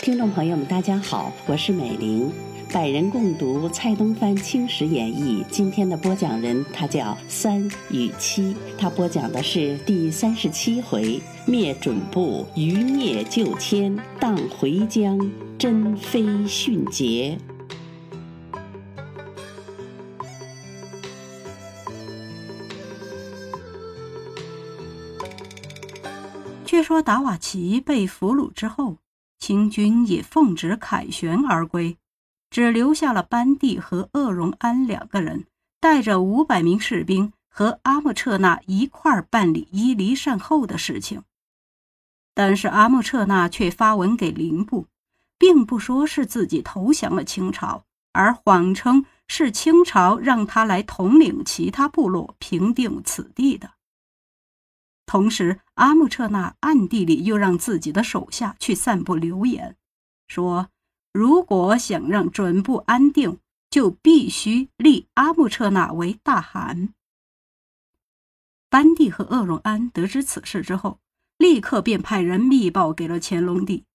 听众朋友们，大家好，我是美玲，百人共读蔡东藩《清史演义》。今天的播讲人他叫三与七，他播讲的是第三十七回：灭准部，余孽救迁，荡回疆，珍妃殉节。说达瓦齐被俘虏之后。清军也奉旨凯旋而归，只留下了班第和鄂荣安两个人，带着五百名士兵和阿木彻那一块儿办理伊犁善后的事情。但是阿木彻那却发文给林部，并不说是自己投降了清朝，而谎称是清朝让他来统领其他部落，平定此地的。同时，阿木彻那暗地里又让自己的手下去散布流言，说如果想让准部安定，就必须立阿木彻那为大汗。班第和鄂荣安得知此事之后，立刻便派人密报给了乾隆帝，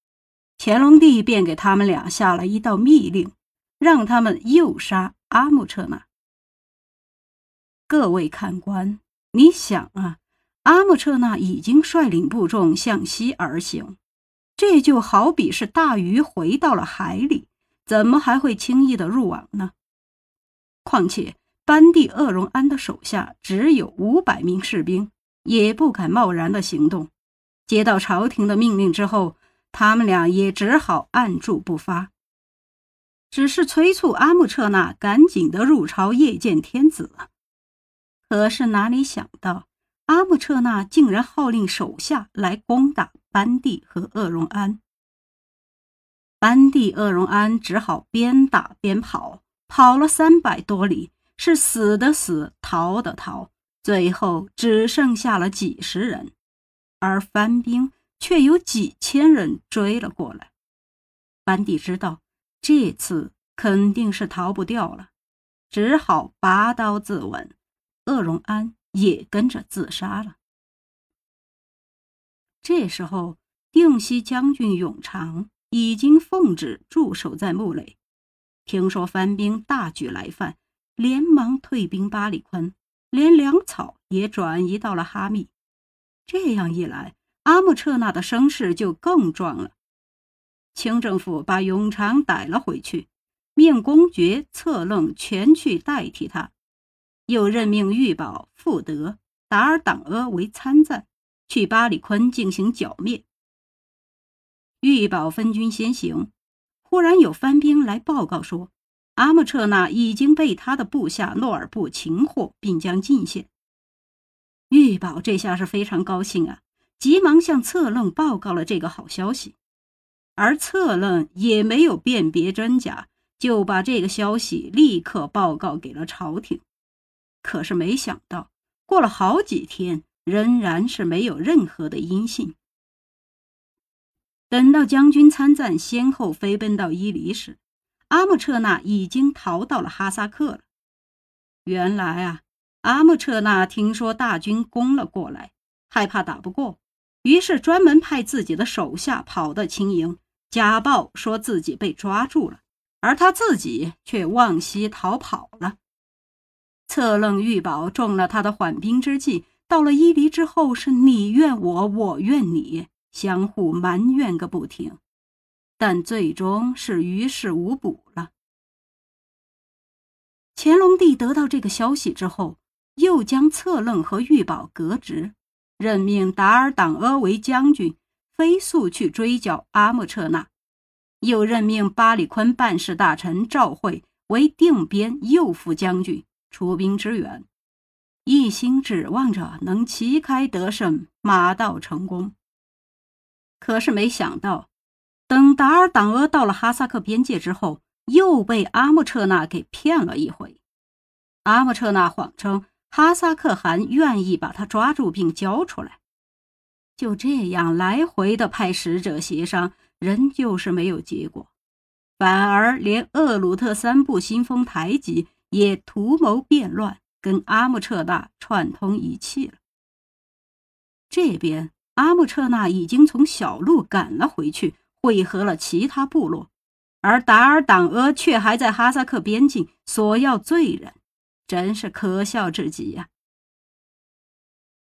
乾隆帝便给他们俩下了一道密令，让他们诱杀阿木彻那。各位看官，你想啊？阿木彻那已经率领部众向西而行，这就好比是大鱼回到了海里，怎么还会轻易的入网呢？况且班第鄂荣安的手下只有五百名士兵，也不敢贸然的行动。接到朝廷的命令之后，他们俩也只好按住不发，只是催促阿木彻那赶紧的入朝谒见天子。可是哪里想到？阿木彻那竟然号令手下来攻打班第和鄂荣安，班第、鄂荣安只好边打边跑，跑了三百多里，是死的死，逃的逃，最后只剩下了几十人，而番兵却有几千人追了过来。班第知道这次肯定是逃不掉了，只好拔刀自刎。鄂荣安。也跟着自杀了。这时候，定西将军永长已经奉旨驻守在木垒，听说番兵大举来犯，连忙退兵八里宽，连粮草也转移到了哈密。这样一来，阿木彻那的声势就更壮了。清政府把永长逮了回去，命公爵策楞全去代替他。又任命玉宝、富德、达尔党阿为参赞，去巴里坤进行剿灭。玉宝分军先行，忽然有番兵来报告说，阿木彻那已经被他的部下诺尔布擒获，并将进献。玉宝这下是非常高兴啊，急忙向策楞报告了这个好消息，而策楞也没有辨别真假，就把这个消息立刻报告给了朝廷。可是没想到，过了好几天，仍然是没有任何的音信。等到将军参赞先后飞奔到伊犁时，阿木彻那已经逃到了哈萨克了。原来啊，阿木彻那听说大军攻了过来，害怕打不过，于是专门派自己的手下跑到青营，假报说自己被抓住了，而他自己却往西逃跑了。策楞玉宝中了他的缓兵之计，到了伊犁之后，是你怨我，我怨你，相互埋怨个不停，但最终是于事无补了。乾隆帝得到这个消息之后，又将策楞和玉宝革职，任命达尔党阿为将军，飞速去追剿阿木彻那，又任命巴里坤办事大臣赵惠为定边右副将军。出兵支援，一心指望着能旗开得胜，马到成功。可是没想到，等达尔党额到了哈萨克边界之后，又被阿木彻那给骗了一回。阿木彻那谎称哈萨克汗愿意把他抓住并交出来，就这样来回的派使者协商，仍旧是没有结果，反而连鄂鲁特三部新丰台吉。也图谋变乱，跟阿木彻那串通一气了。这边阿木彻那已经从小路赶了回去，汇合了其他部落，而达尔党阿却还在哈萨克边境索要罪人，真是可笑至极呀！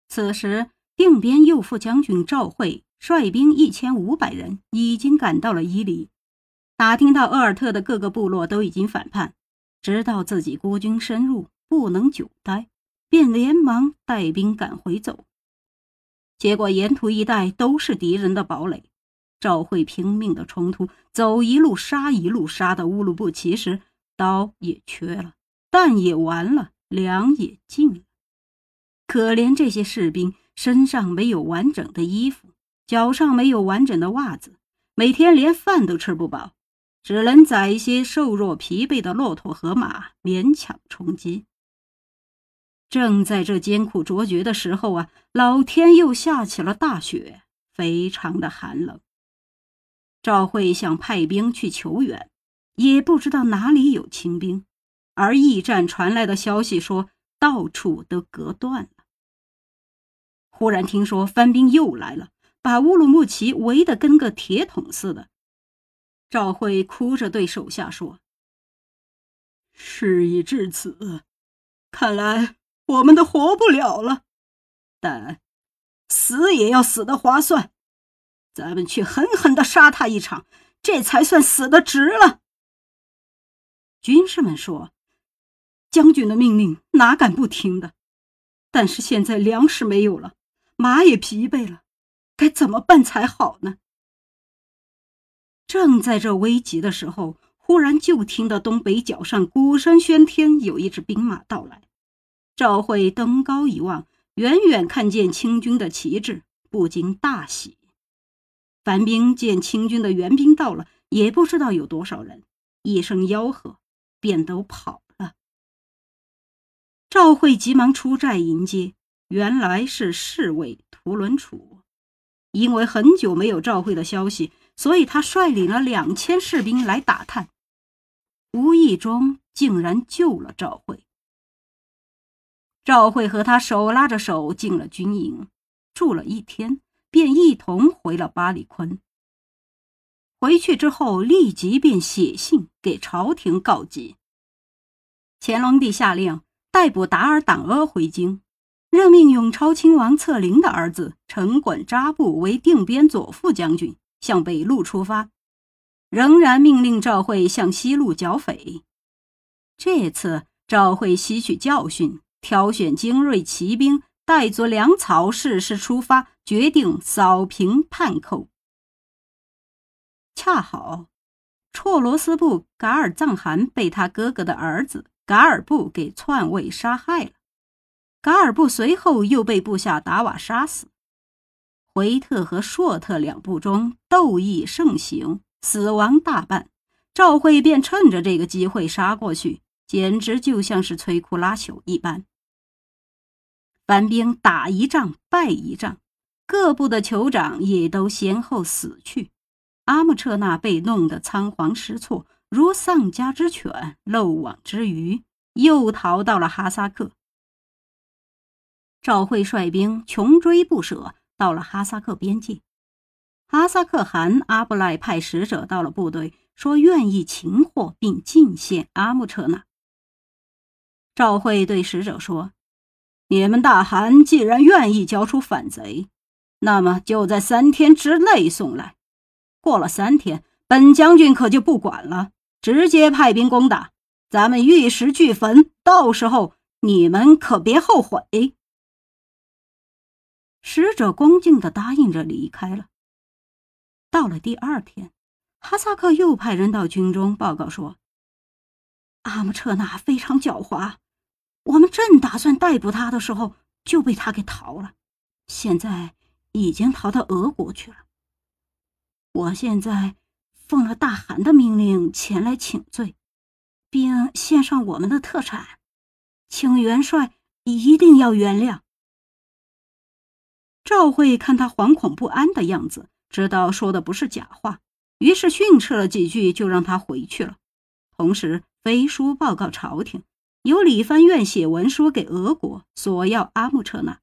此时，定边右副将军赵惠率兵一千五百人已经赶到了伊犁，打听到鄂尔特的各个部落都已经反叛，知道自己孤军深入不能久待，便连忙带兵赶回走。结果沿途一带都是敌人的堡垒，赵惠拼命的冲突，走一路杀一路杀的乌鲁布齐时，刀也缺了，弹也完了，粮也尽了。可怜这些士兵身上没有完整的衣服，脚上没有完整的袜子，每天连饭都吃不饱，只能宰一些瘦弱疲惫的骆驼和马勉强充饥。正在这艰苦卓绝的时候啊，老天又下起了大雪，非常的寒冷。赵慧想派兵去求援，也不知道哪里有清兵，而驿站传来的消息说，到处都隔断了。忽然听说番兵又来了，把乌鲁木齐围得跟个铁桶似的。赵慧哭着对手下说：“事已至此，看来……”我们都活不了了，但死也要死的划算。咱们去狠狠的杀他一场，这才算死的值了。军士们说：“将军的命令哪敢不听的？但是现在粮食没有了，马也疲惫了，该怎么办才好呢？”正在这危急的时候，忽然就听到东北角上鼓声喧天，有一支兵马到来。赵慧登高一望，远远看见清军的旗帜，不禁大喜。樊兵见清军的援兵到了，也不知道有多少人，一声吆喝，便都跑了。赵慧急忙出寨迎接，原来是侍卫图伦楚。因为很久没有赵慧的消息，所以他率领了两千士兵来打探，无意中竟然救了赵慧。赵慧和他手拉着手进了军营，住了一天，便一同回了巴里坤。回去之后，立即便写信给朝廷告急。乾隆帝下令逮捕达尔党阿回京，任命永朝亲王策林的儿子陈衮扎布为定边左副将军，向北路出发，仍然命令赵慧向西路剿匪。这次赵慧吸取教训。挑选精锐骑兵，带足粮草，适时出发，决定扫平叛寇。恰好，绰罗斯部噶尔藏汗被他哥哥的儿子噶尔布给篡位杀害了，噶尔布随后又被部下达瓦杀死。维特和硕特两部中斗役盛行，死亡大半。赵惠便趁着这个机会杀过去。简直就像是摧枯拉朽一般。班兵打一仗败一仗，各部的酋长也都先后死去。阿木彻那被弄得仓皇失措，如丧家之犬、漏网之鱼，又逃到了哈萨克。赵惠率兵穷追不舍，到了哈萨克边境。哈萨克汗阿布赖派使者到了部队，说愿意擒获并进献阿木彻那。赵惠对使者说：“你们大汗既然愿意交出反贼，那么就在三天之内送来。过了三天，本将军可就不管了，直接派兵攻打，咱们玉石俱焚。到时候你们可别后悔。”使者恭敬地答应着离开了。到了第二天，哈萨克又派人到军中报告说：“阿木彻那非常狡猾。”我们正打算逮捕他的时候，就被他给逃了。现在已经逃到俄国去了。我现在奉了大汗的命令前来请罪，并献上我们的特产，请元帅一定要原谅。赵慧看他惶恐不安的样子，知道说的不是假话，于是训斥了几句，就让他回去了，同时飞书报告朝廷。由理藩院写文书给俄国索要阿木彻纳。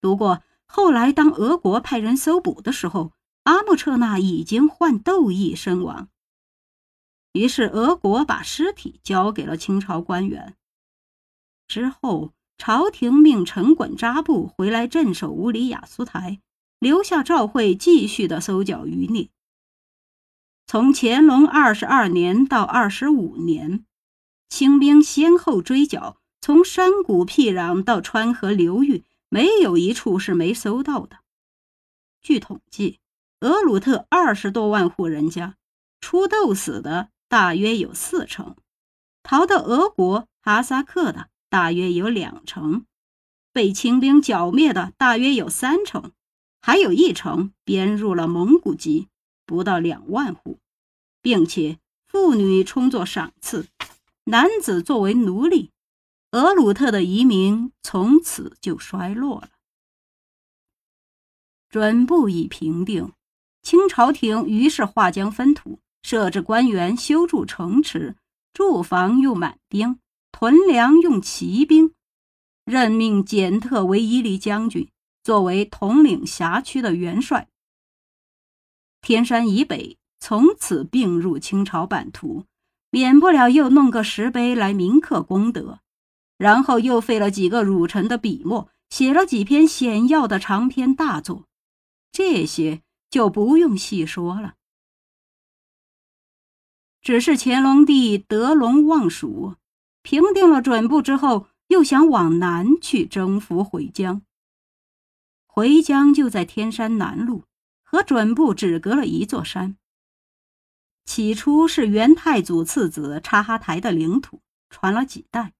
不过后来当俄国派人搜捕的时候，阿木彻纳已经患痘疫身亡。于是俄国把尸体交给了清朝官员。之后，朝廷命陈管扎布回来镇守乌里雅苏台，留下赵惠继续的搜剿余孽。从乾隆二十二年到二十五年，清兵先后追剿，从山谷僻壤到川河流域，没有一处是没搜到的。据统计，俄鲁特二十多万户人家，出痘死的大约有四成，逃到俄国、哈萨克的。大约有两成被清兵剿灭的，大约有三成，还有一成编入了蒙古籍，不到两万户，并且妇女充作赏赐，男子作为奴隶。俄鲁特的移民从此就衰落了。准部已平定，清朝廷于是划江分土，设置官员，修筑城池，住房又满兵。屯粮用骑兵，任命简特为伊犁将军，作为统领辖区的元帅。天山以北从此并入清朝版图，免不了又弄个石碑来铭刻功德，然后又费了几个儒臣的笔墨，写了几篇显要的长篇大作，这些就不用细说了。只是乾隆帝得陇望蜀。平定了准部之后，又想往南去征服回疆。回疆就在天山南路，和准部只隔了一座山。起初是元太祖次子察哈台的领土，传了几代。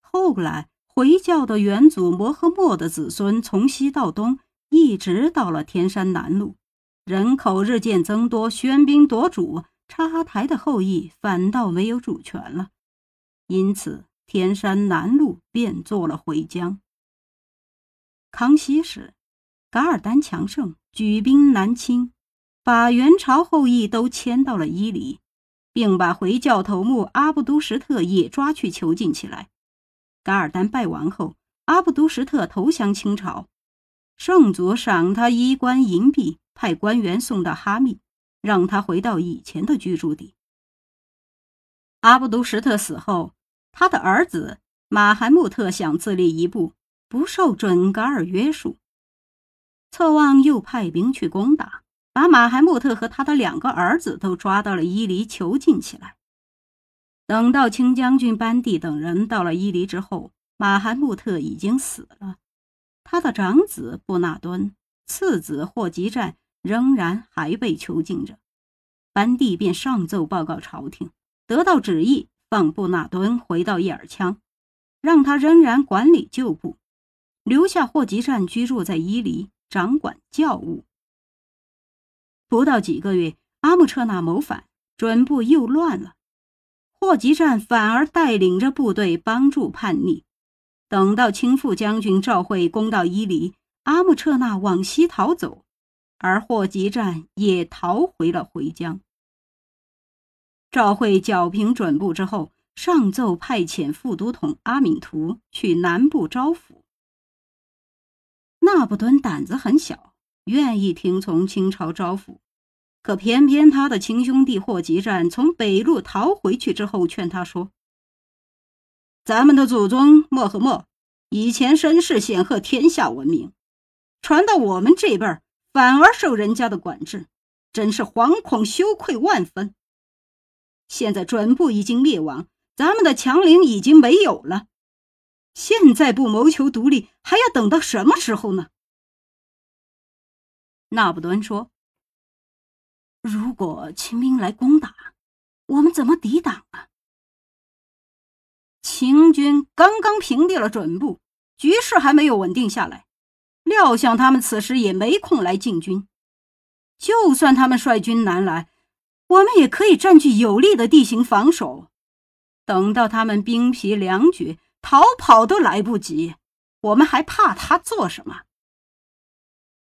后来回教的元祖摩诃末的子孙从西到东，一直到了天山南路，人口日渐增多，喧宾夺主，察哈台的后裔反倒没有主权了。因此，天山南路便做了回疆。康熙时，噶尔丹强盛，举兵南侵，把元朝后裔都迁到了伊犁，并把回教头目阿布都什特也抓去囚禁起来。噶尔丹败亡后，阿布都什特投降清朝，圣祖赏他衣冠银币，派官员送到哈密，让他回到以前的居住地。阿布都什特死后。他的儿子马罕穆特想自立一部，不受准噶尔约束。策妄又派兵去攻打，把马罕穆特和他的两个儿子都抓到了伊犁，囚禁起来。等到清将军班第等人到了伊犁之后，马罕穆特已经死了，他的长子布纳敦、次子霍吉占仍然还被囚禁着。班第便上奏报告朝廷，得到旨意。放布纳敦回到叶尔羌，让他仍然管理旧部，留下霍吉善居住在伊犁，掌管教务。不到几个月，阿木彻纳谋反，准部又乱了，霍吉善反而带领着部队帮助叛逆。等到清副将军赵惠攻到伊犁，阿木彻纳往西逃走，而霍吉善也逃回了回疆。赵惠剿平准部之后，上奏派遣副都统阿敏图去南部招抚。那不敦胆子很小，愿意听从清朝招抚，可偏偏他的亲兄弟霍吉占从北路逃回去之后，劝他说：“咱们的祖宗莫和莫以前身世显赫，天下闻名，传到我们这辈儿，反而受人家的管制，真是惶恐羞愧万分。”现在准部已经灭亡，咱们的强邻已经没有了。现在不谋求独立，还要等到什么时候呢？那不敦说：“如果清兵来攻打，我们怎么抵挡啊？”清军刚刚平定了准部，局势还没有稳定下来，料想他们此时也没空来进军。就算他们率军南来，我们也可以占据有利的地形防守，等到他们兵疲粮绝，逃跑都来不及，我们还怕他做什么？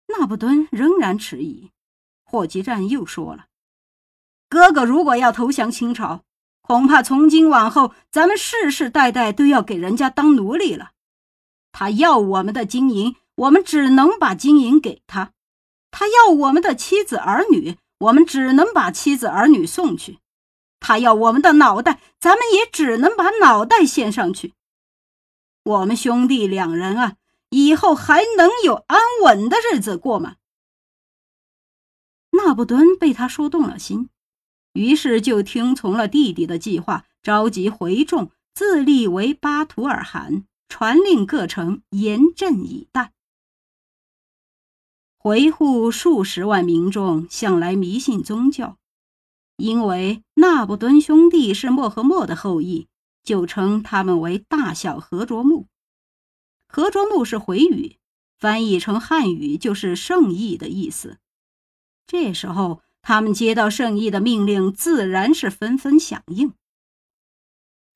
那不敦仍然迟疑。霍吉战又说了：“哥哥如果要投降清朝，恐怕从今往后，咱们世世代代都要给人家当奴隶了。他要我们的金银，我们只能把金银给他；他要我们的妻子儿女，我们只能把妻子儿女送去；他要我们的脑袋，咱们也只能把脑袋献上去。我们兄弟两人啊，以后还能有安稳的日子过吗？纳布敦被他说动了心，于是就听从了弟弟的计划，召集回众，自立为巴图尔汗。传令各城严阵以待。维护数十万民众向来迷信宗教，因为那不敦兄弟是莫和默的后裔，就称他们为大小和卓木。和卓木是回语，翻译成汉语就是圣意的意思。这时候，他们接到圣意的命令，自然是纷纷响应。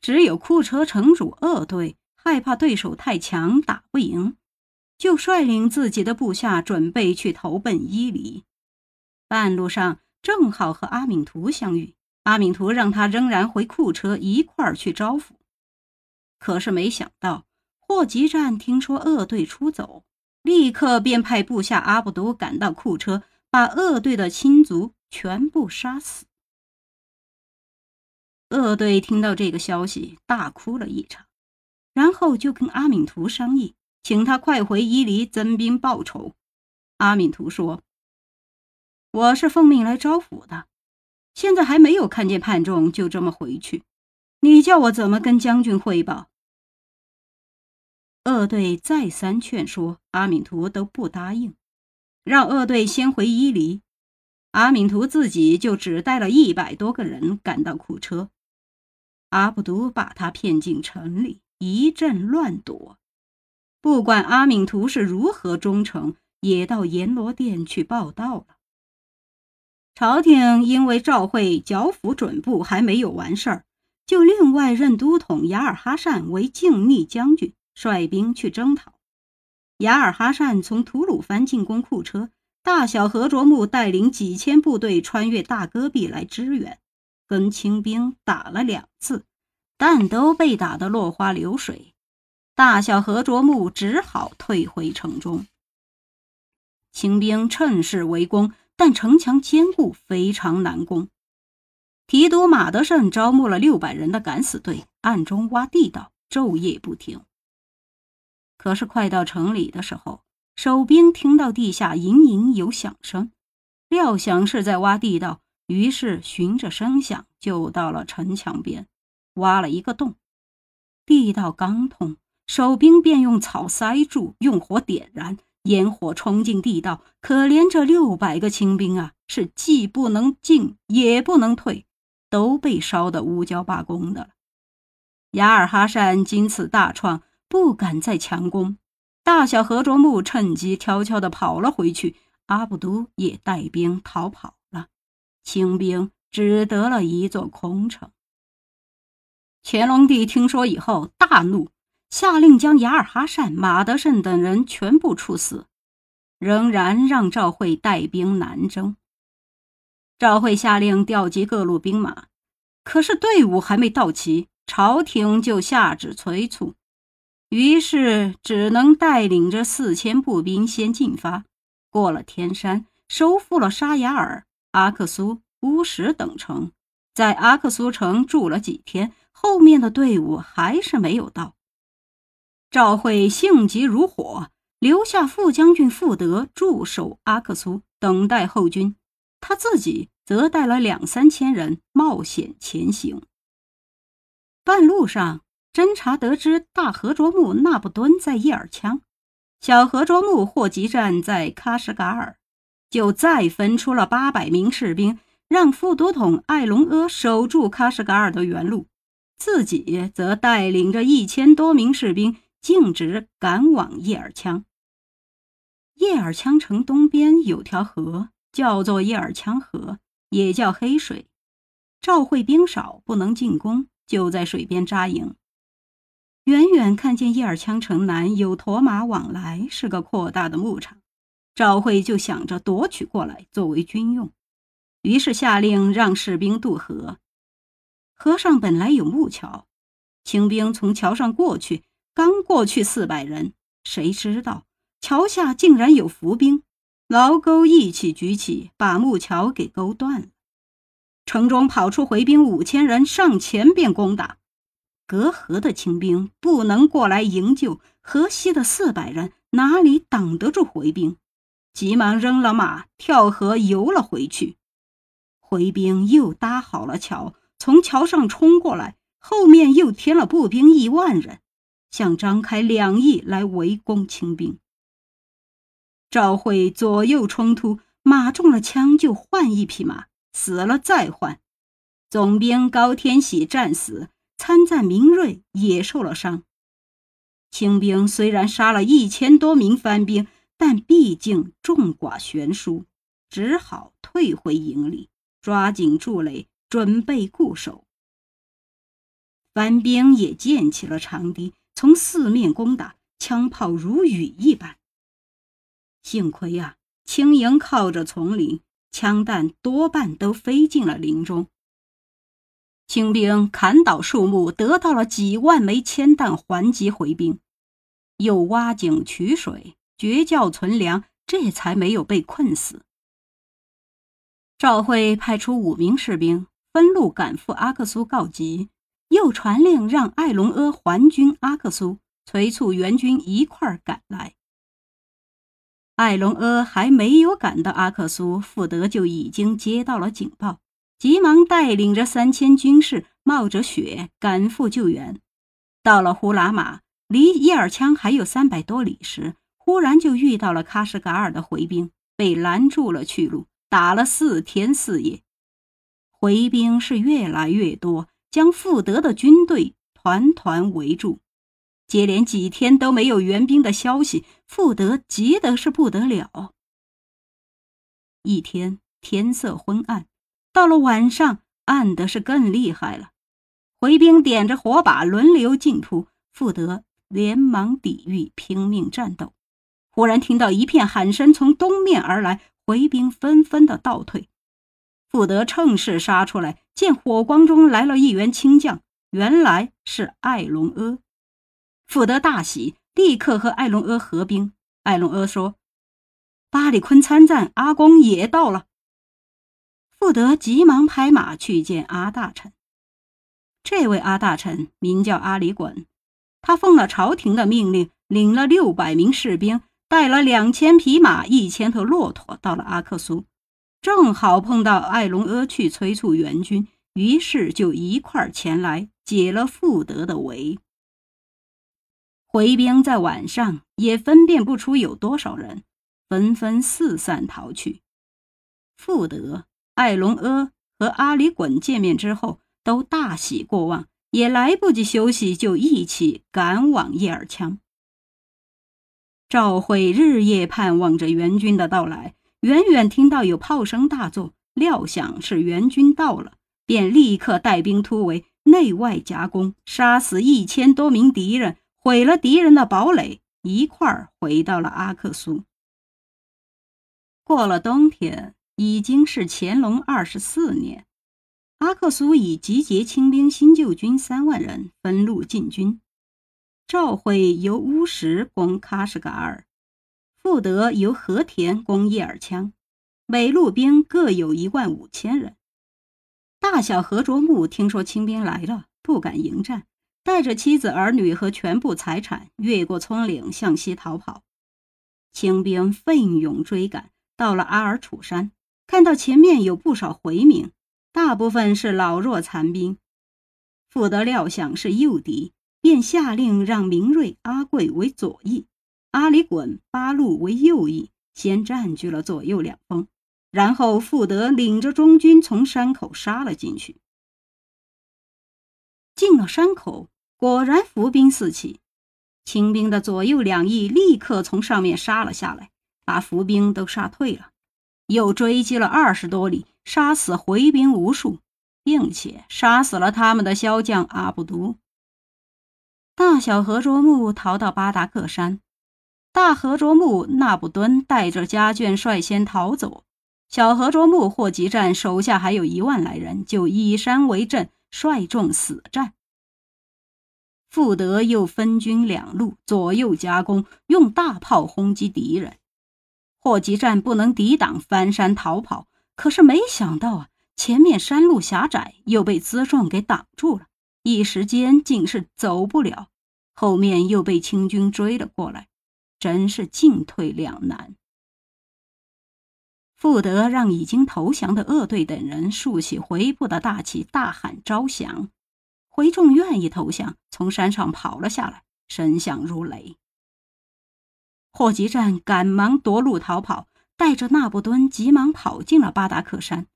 只有库车城主鄂队。害怕对手太强，打不赢，就率领自己的部下准备去投奔伊犁。半路上正好和阿敏图相遇，阿敏图让他仍然回库车一块儿去招抚。可是没想到，霍吉战听说鄂队出走，立刻便派部下阿布都赶到库车，把鄂队的亲族全部杀死。鄂队听到这个消息，大哭了一场。然后就跟阿敏图商议，请他快回伊犁增兵报仇。阿敏图说：“我是奉命来招抚的，现在还没有看见叛众，就这么回去，你叫我怎么跟将军汇报？”鄂队再三劝说，阿敏图都不答应，让鄂队先回伊犁。阿敏图自己就只带了一百多个人赶到库车，阿卜都把他骗进城里。一阵乱躲，不管阿敏图是如何忠诚，也到阎罗殿去报道了。朝廷因为赵会剿抚准部还没有完事儿，就另外任都统雅尔哈善为靖逆将军，率兵去征讨。雅尔哈善从吐鲁番进攻库车，大小和卓木带领几千部队穿越大戈壁来支援，跟清兵打了两次。但都被打得落花流水，大小和卓木只好退回城中。清兵趁势围攻，但城墙坚固，非常难攻。提督马德胜招募了六百人的敢死队，暗中挖地道，昼夜不停。可是快到城里的时候，守兵听到地下隐隐有响声，料想是在挖地道，于是循着声响就到了城墙边。挖了一个洞，地道刚通，守兵便用草塞住，用火点燃，烟火冲进地道。可怜这六百个清兵啊，是既不能进，也不能退，都被烧得乌焦八公的了。雅尔哈善经此大创，不敢再强攻，大小和卓木趁机悄悄地跑了回去，阿卜都也带兵逃跑了，清兵只得了一座空城。乾隆帝听说以后大怒，下令将雅尔哈善、马德胜等人全部处死，仍然让赵惠带兵南征。赵惠下令调集各路兵马，可是队伍还没到齐，朝廷就下旨催促，于是只能带领着四千步兵先进发，过了天山，收复了沙雅尔、阿克苏、乌什等城，在阿克苏城住了几天。后面的队伍还是没有到。赵惠性急如火，留下副将军傅德驻守阿克苏，等待后军。他自己则带了两三千人冒险前行。半路上，侦察得知大和卓木那不敦在叶尔羌，小和卓木霍吉站在喀什噶尔，就再分出了八百名士兵，让副都统艾隆阿守住喀什噶尔的原路。自己则带领着一千多名士兵径直赶往叶尔羌。叶尔羌城东边有条河，叫做叶尔羌河，也叫黑水。赵惠兵少，不能进攻，就在水边扎营。远远看见叶尔羌城南有驼马往来，是个扩大的牧场。赵惠就想着夺取过来作为军用，于是下令让士兵渡河。河上本来有木桥，清兵从桥上过去，刚过去四百人，谁知道桥下竟然有伏兵，牢钩一起举起，把木桥给勾断了。城中跑出回兵五千人，上前便攻打。隔河的清兵不能过来营救，河西的四百人哪里挡得住回兵？急忙扔了马，跳河游了回去。回兵又搭好了桥，从桥上冲过来，后面又添了步兵一万人，想张开两翼来围攻清兵。赵惠左右冲突，马中了枪就换一匹马，死了再换。总兵高天喜战死。参赞明锐也受了伤。清兵虽然杀了一千多名番兵，但毕竟众寡悬殊，只好退回营里，抓紧筑垒，准备固守。番兵也建起了长堤，从四面攻打，枪炮如雨一般。幸亏啊，清营靠着丛林，枪弹多半都飞进了林中。清兵砍倒树木，得到了几万枚铅弹，还击回兵，又挖井取水，绝窖存粮，这才没有被困死。赵慧派出五名士兵分路赶赴阿克苏告急，又传令让艾隆阿还军阿克苏，催促援军一块儿赶来。艾隆阿还没有赶到阿克苏，富德就已经接到了警报。急忙带领着三千军士，冒着雪赶赴救援。到了呼拉玛，离叶尔羌还有三百多里时，忽然就遇到了喀什噶尔的回兵，被拦住了去路，打了四天四夜。回兵是越来越多，将富德的军队团团围住。接连几天都没有援兵的消息，富德急得是不得了。一天天色昏暗。到了晚上，暗的是更厉害了。回兵点着火把，轮流进突，富德连忙抵御，拼命战斗。忽然听到一片喊声从东面而来，回兵纷纷的倒退。富德趁势杀出来，见火光中来了一员清将，原来是艾隆阿。富德大喜，立刻和艾隆阿合兵。艾隆阿说：“巴里坤参战，阿公也到了。”富德急忙拍马去见阿大臣。这位阿大臣名叫阿里衮，他奉了朝廷的命令，领了六百名士兵，带了两千匹马、一千头骆驼，到了阿克苏，正好碰到艾隆阿去催促援军，于是就一块儿前来解了富德的围。回兵在晚上也分辨不出有多少人，纷纷四散逃去。富德。艾隆阿和阿里衮见面之后，都大喜过望，也来不及休息，就一起赶往叶尔羌。赵惠日夜盼望着援军的到来，远远听到有炮声大作，料想是援军到了，便立刻带兵突围，内外夹攻，杀死一千多名敌人，毁了敌人的堡垒，一块儿回到了阿克苏。过了冬天。已经是乾隆二十四年，阿克苏已集结清兵新旧军三万人，分路进军。赵惠由乌什攻喀什噶尔，富德由和田攻叶尔羌，每路兵各有一万五千人。大小何卓木听说清兵来了，不敢迎战，带着妻子儿女和全部财产，越过葱岭向西逃跑。清兵奋勇追赶，到了阿尔楚山。看到前面有不少回民，大部分是老弱残兵。富德料想是诱敌，便下令让明锐、阿贵为左翼，阿里衮、八路为右翼，先占据了左右两峰。然后富德领着中军从山口杀了进去。进了山口，果然伏兵四起，清兵的左右两翼立刻从上面杀了下来，把伏兵都杀退了。又追击了二十多里，杀死回兵无数，并且杀死了他们的骁将阿布都。大小和卓木逃到巴达克山，大和卓木纳布敦带着家眷率先逃走，小和卓木霍吉战手下还有一万来人，就以山为阵，率众死战。傅德又分军两路，左右夹攻，用大炮轰击敌人。霍集战不能抵挡，翻山逃跑。可是没想到啊，前面山路狭窄，又被辎重给挡住了，一时间竟是走不了。后面又被清军追了过来，真是进退两难。傅德让已经投降的鄂队等人竖起回部的大旗，大喊招降。回众愿意投降，从山上跑了下来，声响如雷。霍集战赶忙夺路逃跑，带着纳布敦急忙跑进了巴达克山。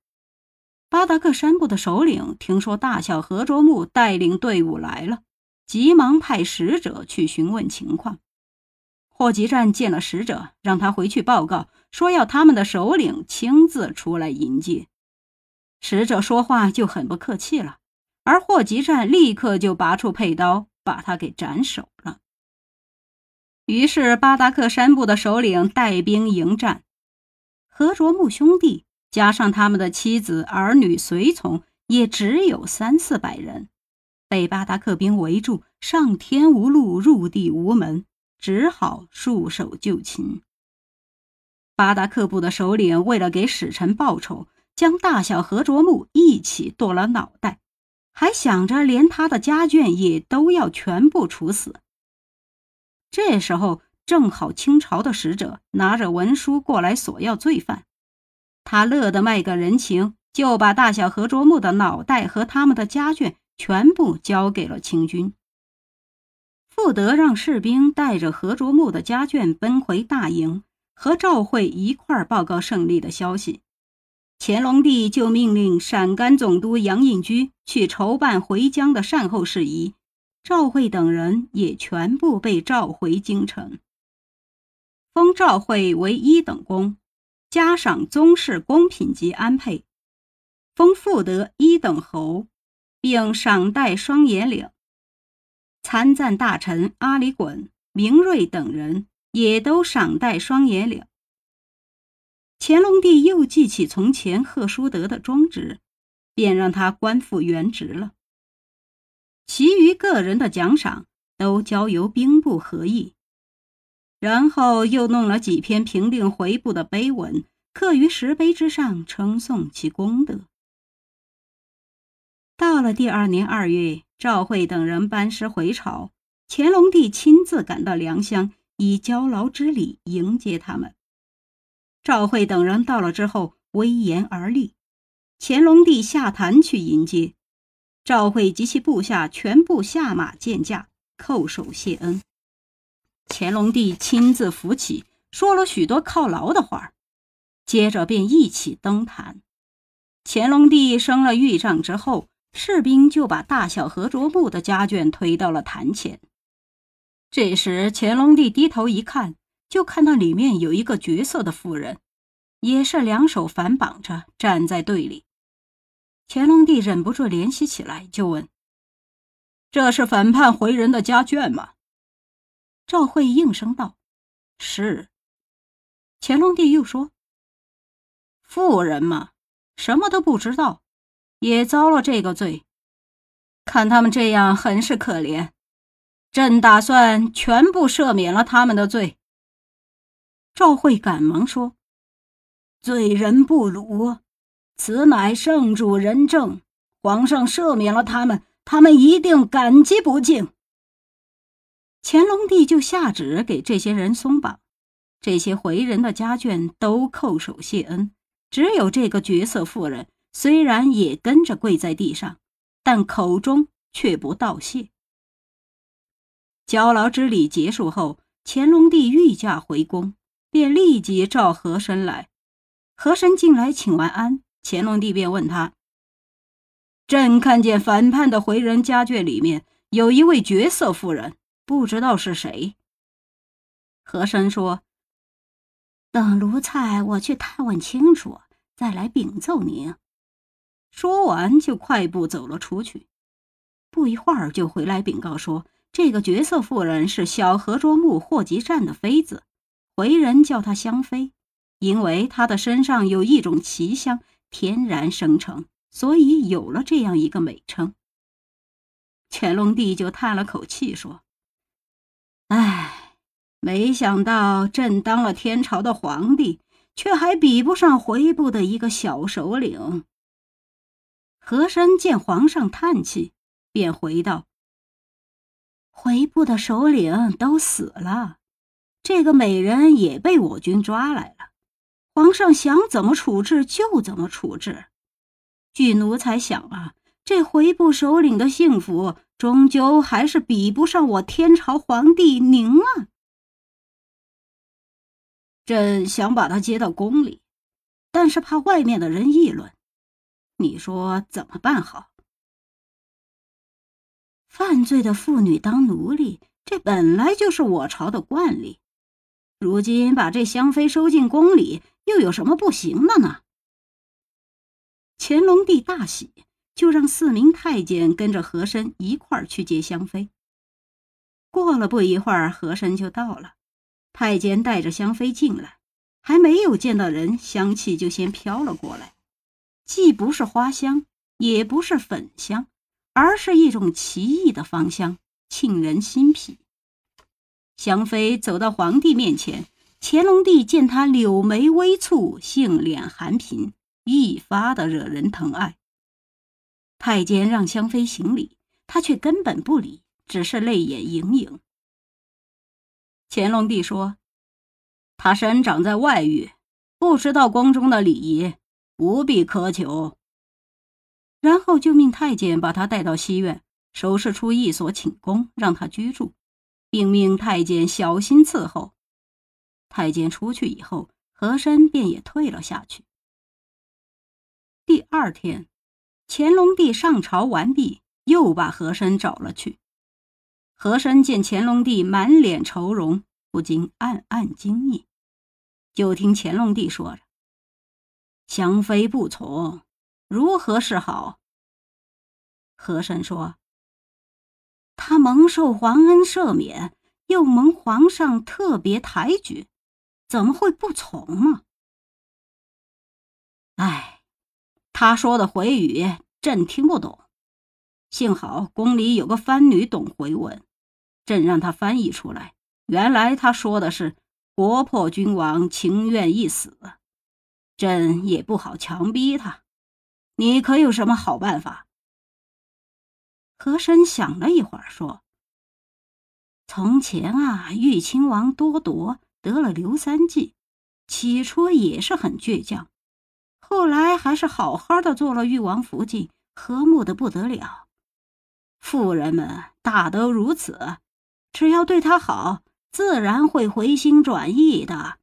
巴达克山部的首领听说大小何卓木带领队伍来了，急忙派使者去询问情况。霍集战见了使者，让他回去报告，说要他们的首领亲自出来迎接。使者说话就很不客气了，而霍集战立刻就拔出佩刀，把他给斩首了。于是，巴达克山部的首领带兵迎战，何卓木兄弟加上他们的妻子、儿女、随从，也只有三四百人，被巴达克兵围住，上天无路，入地无门，只好束手就擒。巴达克部的首领为了给使臣报仇，将大小何卓木一起剁了脑袋，还想着连他的家眷也都要全部处死。这时候正好清朝的使者拿着文书过来索要罪犯，他乐得卖个人情，就把大小何卓木的脑袋和他们的家眷全部交给了清军。傅德让士兵带着何卓木的家眷奔回大营，和赵惠一块儿报告胜利的消息。乾隆帝就命令陕甘总督杨应居去筹办回疆的善后事宜。赵惠等人也全部被召回京城，封赵惠为一等公，加赏宗室公品级安配；封富德一等侯，并赏戴双眼领。参赞大臣阿里衮、明瑞等人也都赏戴双眼领。乾隆帝又记起从前贺叔德的忠直，便让他官复原职了。其余个人的奖赏都交由兵部合议，然后又弄了几篇平定回部的碑文，刻于石碑之上，称颂其功德。到了第二年二月，赵惠等人班师回朝，乾隆帝亲自赶到良乡，以交劳之礼迎接他们。赵惠等人到了之后，威严而立，乾隆帝下坛去迎接。赵惠及其部下全部下马见驾，叩首谢恩。乾隆帝亲自扶起，说了许多犒劳的话，接着便一起登坛。乾隆帝升了御帐之后，士兵就把大小和卓木的家眷推到了坛前。这时，乾隆帝低头一看，就看到里面有一个绝色的妇人，也是两手反绑着站在队里。乾隆帝忍不住怜惜起来，就问：“这是反叛回人的家眷吗？”赵惠应声道：“是。”乾隆帝又说：“妇人嘛，什么都不知道，也遭了这个罪。看他们这样，很是可怜。朕打算全部赦免了他们的罪。”赵惠赶忙说：“罪人不辱。”此乃圣主仁政，皇上赦免了他们，他们一定感激不尽。乾隆帝就下旨给这些人松绑，这些回人的家眷都叩首谢恩，只有这个绝色妇人，虽然也跟着跪在地上，但口中却不道谢。交劳之礼结束后，乾隆帝御驾回宫，便立即召和珅来。和珅进来请完安。乾隆帝便问他：“朕看见反叛的回人家眷里面有一位绝色妇人，不知道是谁。”和珅说：“等奴才我去探问清楚，再来禀奏您。”说完就快步走了出去。不一会儿就回来禀告说：“这个绝色妇人是小河卓木霍集战的妃子，回人叫她香妃，因为她的身上有一种奇香。”天然生成，所以有了这样一个美称。乾隆帝就叹了口气说：“唉，没想到朕当了天朝的皇帝，却还比不上回部的一个小首领。”和珅见皇上叹气，便回道：“回部的首领都死了，这个美人也被我军抓来了。皇上想怎么处置就怎么处置。据奴才想啊，这回部首领的幸福，终究还是比不上我天朝皇帝您啊。朕想把他接到宫里，但是怕外面的人议论。”你说怎么办好？犯罪的妇女当奴隶，这本来就是我朝的惯例。如今把这香妃收进宫里，又有什么不行的呢？乾隆帝大喜，就让四名太监跟着和珅一块儿去接香妃。过了不一会儿，和珅就到了，太监带着香妃进来，还没有见到人，香气就先飘了过来。既不是花香，也不是粉香，而是一种奇异的芳香，沁人心脾。香妃走到皇帝面前，乾隆帝见她柳眉微蹙，杏脸含颦，一发的惹人疼爱。太监让香妃行礼，她却根本不理，只是泪眼盈盈。乾隆帝说：“她生长在外域，不知道宫中的礼仪。”不必苛求。然后就命太监把他带到西院，收拾出一所寝宫，让他居住，并命太监小心伺候。太监出去以后，和珅便也退了下去。第二天，乾隆帝上朝完毕，又把和珅找了去。和珅见乾隆帝满脸愁容，不禁暗暗惊异，就听乾隆帝说着。香妃不从，如何是好？和珅说：“他蒙受皇恩赦免，又蒙皇上特别抬举，怎么会不从呢？”哎，他说的回语朕听不懂，幸好宫里有个番女懂回文，朕让她翻译出来。原来他说的是“国破君王情愿一死”。朕也不好强逼他，你可有什么好办法？和珅想了一会儿，说：“从前啊，豫亲王多铎得了刘三季，起初也是很倔强，后来还是好好的做了豫王福晋，和睦的不得了。妇人们大都如此，只要对他好，自然会回心转意的。”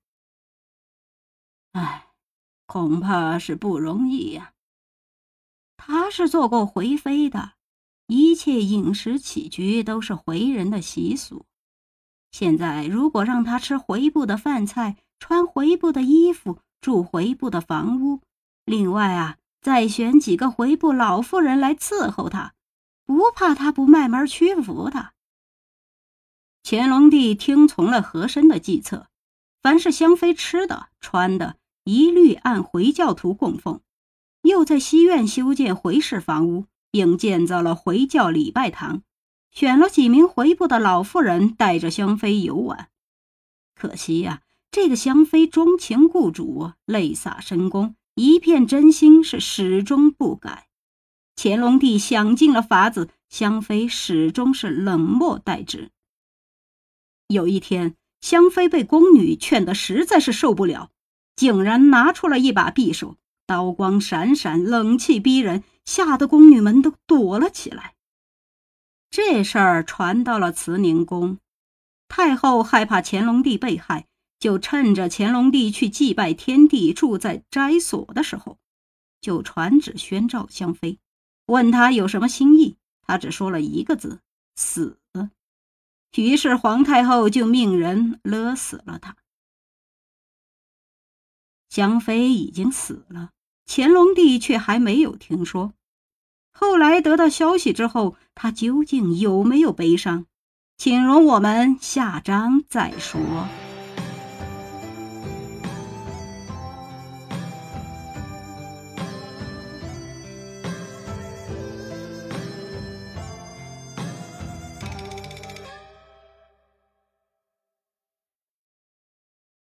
哎。恐怕是不容易呀。他是做过回妃的，一切饮食起居都是回人的习俗。现在如果让他吃回部的饭菜，穿回部的衣服，住回部的房屋，另外啊，再选几个回部老妇人来伺候他，不怕他不卖门屈服他。乾隆帝听从了和珅的计策，凡是香妃吃的、穿的。一律按回教徒供奉，又在西院修建回式房屋，并建造了回教礼拜堂，选了几名回部的老妇人带着香妃游玩。可惜呀，这个香妃钟情故主，泪洒深宫，一片真心是始终不改。乾隆帝想尽了法子，香妃始终是冷漠待之。有一天，香妃被宫女劝得实在是受不了。竟然拿出了一把匕首，刀光闪闪，冷气逼人，吓得宫女们都躲了起来。这事儿传到了慈宁宫，太后害怕乾隆帝被害，就趁着乾隆帝去祭拜天地、住在斋所的时候，就传旨宣召香妃，问他有什么心意。他只说了一个字：死。于是皇太后就命人勒死了他。香妃已经死了，乾隆帝却还没有听说。后来得到消息之后，他究竟有没有悲伤？请容我们下章再说。